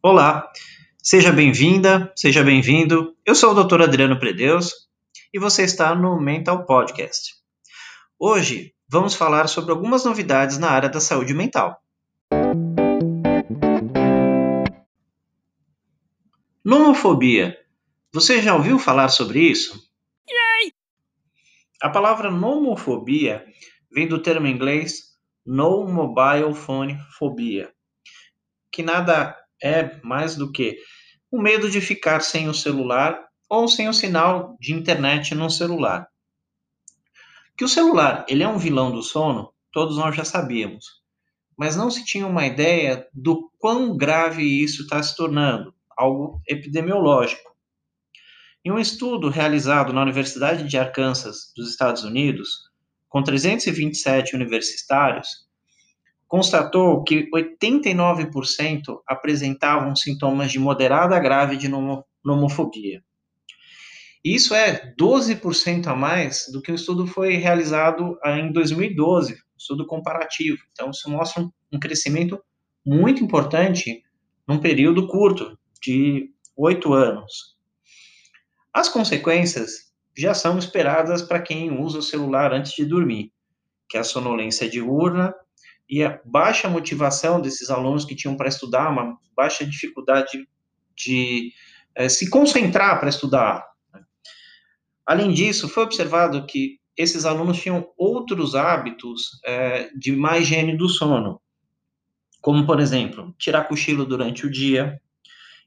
Olá, seja bem-vinda, seja bem-vindo. Eu sou o Dr. Adriano Predeus e você está no Mental Podcast. Hoje vamos falar sobre algumas novidades na área da saúde mental. Nomofobia. Você já ouviu falar sobre isso? Yay! A palavra nomofobia vem do termo inglês no mobile phone phobia, que nada é mais do que o medo de ficar sem o celular ou sem o sinal de internet no celular. Que o celular ele é um vilão do sono, todos nós já sabíamos, mas não se tinha uma ideia do quão grave isso está se tornando, algo epidemiológico. Em um estudo realizado na Universidade de Arkansas, dos Estados Unidos, com 327 universitários, constatou que 89% apresentavam sintomas de moderada a grave de nomofobia. Isso é 12% a mais do que o estudo foi realizado em 2012, estudo comparativo. Então, isso mostra um crescimento muito importante num período curto, de oito anos. As consequências já são esperadas para quem usa o celular antes de dormir, que é a sonolência diurna e a baixa motivação desses alunos que tinham para estudar, uma baixa dificuldade de é, se concentrar para estudar, Além disso, foi observado que esses alunos tinham outros hábitos é, de má higiene do sono, como, por exemplo, tirar cochilo durante o dia.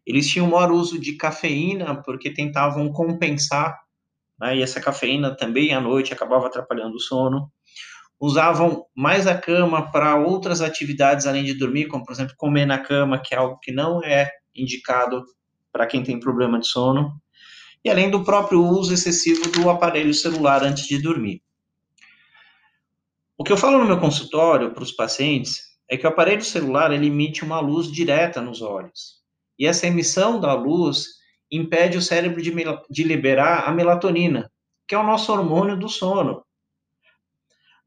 Eles tinham maior uso de cafeína porque tentavam compensar, né, e essa cafeína também à noite acabava atrapalhando o sono. Usavam mais a cama para outras atividades além de dormir, como, por exemplo, comer na cama, que é algo que não é indicado para quem tem problema de sono e além do próprio uso excessivo do aparelho celular antes de dormir. O que eu falo no meu consultório para os pacientes é que o aparelho celular ele emite uma luz direta nos olhos. E essa emissão da luz impede o cérebro de, de liberar a melatonina, que é o nosso hormônio do sono.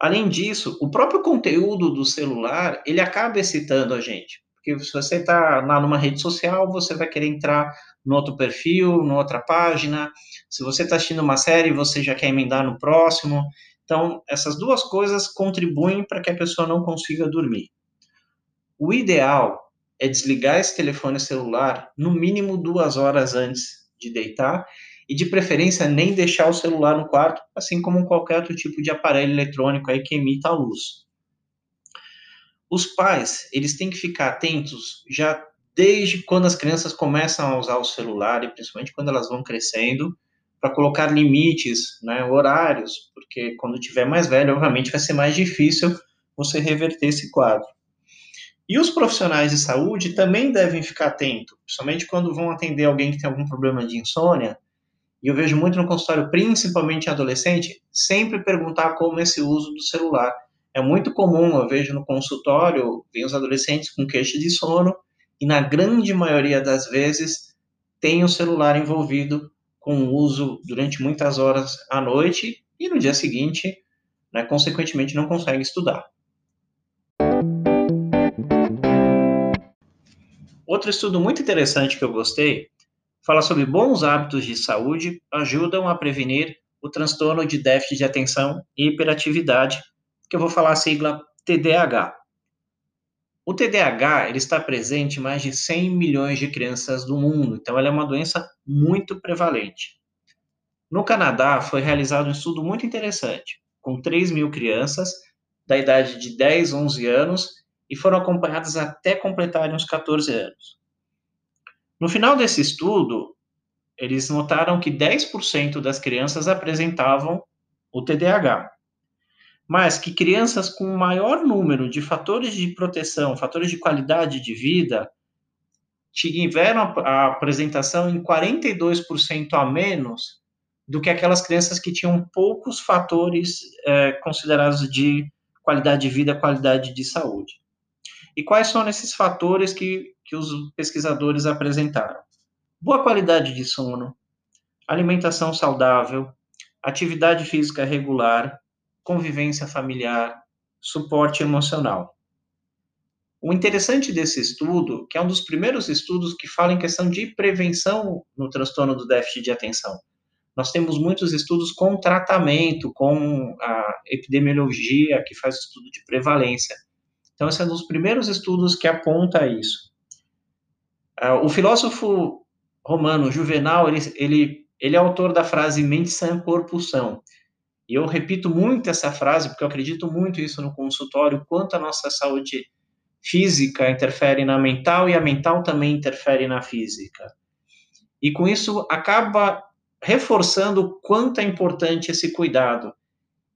Além disso, o próprio conteúdo do celular, ele acaba excitando a gente. Porque se você está numa rede social, você vai querer entrar no outro perfil, numa outra página. Se você está assistindo uma série, você já quer emendar no próximo. Então, essas duas coisas contribuem para que a pessoa não consiga dormir. O ideal é desligar esse telefone celular no mínimo duas horas antes de deitar e, de preferência, nem deixar o celular no quarto, assim como qualquer outro tipo de aparelho eletrônico aí que emita luz. Os pais, eles têm que ficar atentos já desde quando as crianças começam a usar o celular, e principalmente quando elas vão crescendo, para colocar limites, né, horários, porque quando tiver mais velho, obviamente vai ser mais difícil você reverter esse quadro. E os profissionais de saúde também devem ficar atentos, principalmente quando vão atender alguém que tem algum problema de insônia, e eu vejo muito no consultório, principalmente em adolescente, sempre perguntar como esse uso do celular. É muito comum, eu vejo no consultório, vem os adolescentes com queixa de sono, e na grande maioria das vezes tem o celular envolvido com o uso durante muitas horas à noite e no dia seguinte, né, consequentemente, não consegue estudar. Outro estudo muito interessante que eu gostei fala sobre bons hábitos de saúde ajudam a prevenir o transtorno de déficit de atenção e hiperatividade, que eu vou falar a sigla TDAH. O TDAH ele está presente em mais de 100 milhões de crianças do mundo, então ela é uma doença muito prevalente. No Canadá foi realizado um estudo muito interessante, com 3 mil crianças da idade de 10, 11 anos e foram acompanhadas até completarem os 14 anos. No final desse estudo, eles notaram que 10% das crianças apresentavam o TDAH mas que crianças com maior número de fatores de proteção, fatores de qualidade de vida, tiveram a apresentação em 42% a menos do que aquelas crianças que tinham poucos fatores é, considerados de qualidade de vida, qualidade de saúde. E quais são esses fatores que, que os pesquisadores apresentaram? Boa qualidade de sono, alimentação saudável, atividade física regular, convivência familiar, suporte emocional. O interessante desse estudo, que é um dos primeiros estudos que fala em questão de prevenção no transtorno do déficit de atenção. Nós temos muitos estudos com tratamento, com a epidemiologia, que faz estudo de prevalência. Então, esse é um dos primeiros estudos que aponta isso. Uh, o filósofo romano Juvenal, ele, ele, ele é autor da frase mente sã, corpo são. E eu repito muito essa frase, porque eu acredito muito isso no consultório, quanto a nossa saúde física interfere na mental e a mental também interfere na física. E com isso acaba reforçando quanto é importante esse cuidado.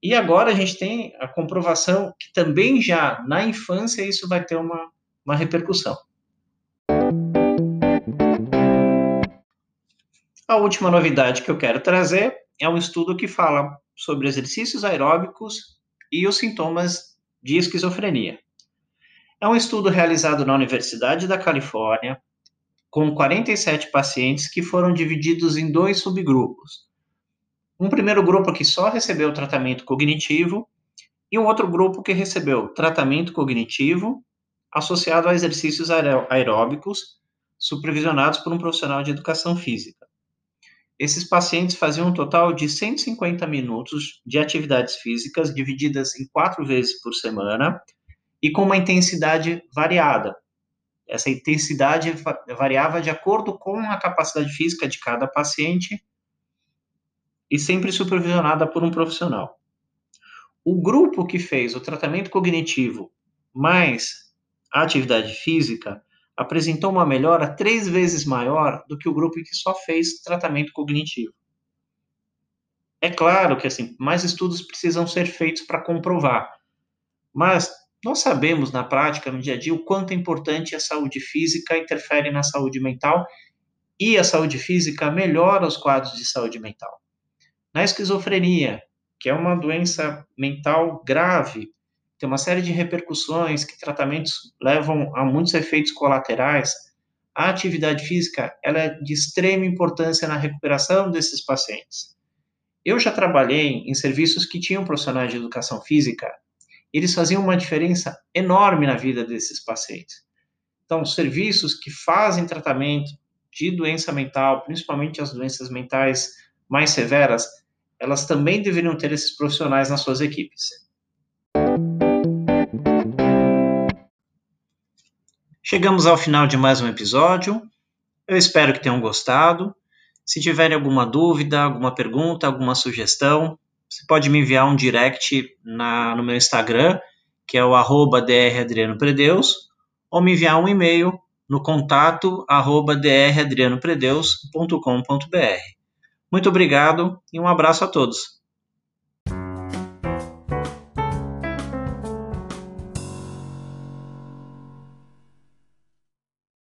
E agora a gente tem a comprovação que também já na infância isso vai ter uma, uma repercussão. A última novidade que eu quero trazer é um estudo que fala sobre exercícios aeróbicos e os sintomas de esquizofrenia. É um estudo realizado na Universidade da Califórnia com 47 pacientes que foram divididos em dois subgrupos. Um primeiro grupo que só recebeu tratamento cognitivo e um outro grupo que recebeu tratamento cognitivo associado a exercícios aeróbicos supervisionados por um profissional de educação física. Esses pacientes faziam um total de 150 minutos de atividades físicas divididas em quatro vezes por semana e com uma intensidade variada. Essa intensidade variava de acordo com a capacidade física de cada paciente e sempre supervisionada por um profissional. O grupo que fez o tratamento cognitivo mais a atividade física apresentou uma melhora três vezes maior do que o grupo que só fez tratamento cognitivo. É claro que assim, mais estudos precisam ser feitos para comprovar, mas nós sabemos na prática, no dia a dia, o quanto é importante a saúde física interfere na saúde mental e a saúde física melhora os quadros de saúde mental. Na esquizofrenia, que é uma doença mental grave, tem uma série de repercussões que tratamentos levam a muitos efeitos colaterais. A atividade física ela é de extrema importância na recuperação desses pacientes. Eu já trabalhei em serviços que tinham profissionais de educação física, eles faziam uma diferença enorme na vida desses pacientes. Então, serviços que fazem tratamento de doença mental, principalmente as doenças mentais mais severas, elas também deveriam ter esses profissionais nas suas equipes. Chegamos ao final de mais um episódio. Eu espero que tenham gostado. Se tiverem alguma dúvida, alguma pergunta, alguma sugestão, você pode me enviar um direct na, no meu Instagram, que é o arroba dradrianopredeus, ou me enviar um e-mail no contato arroba dradrianopredeus.com.br. Muito obrigado e um abraço a todos.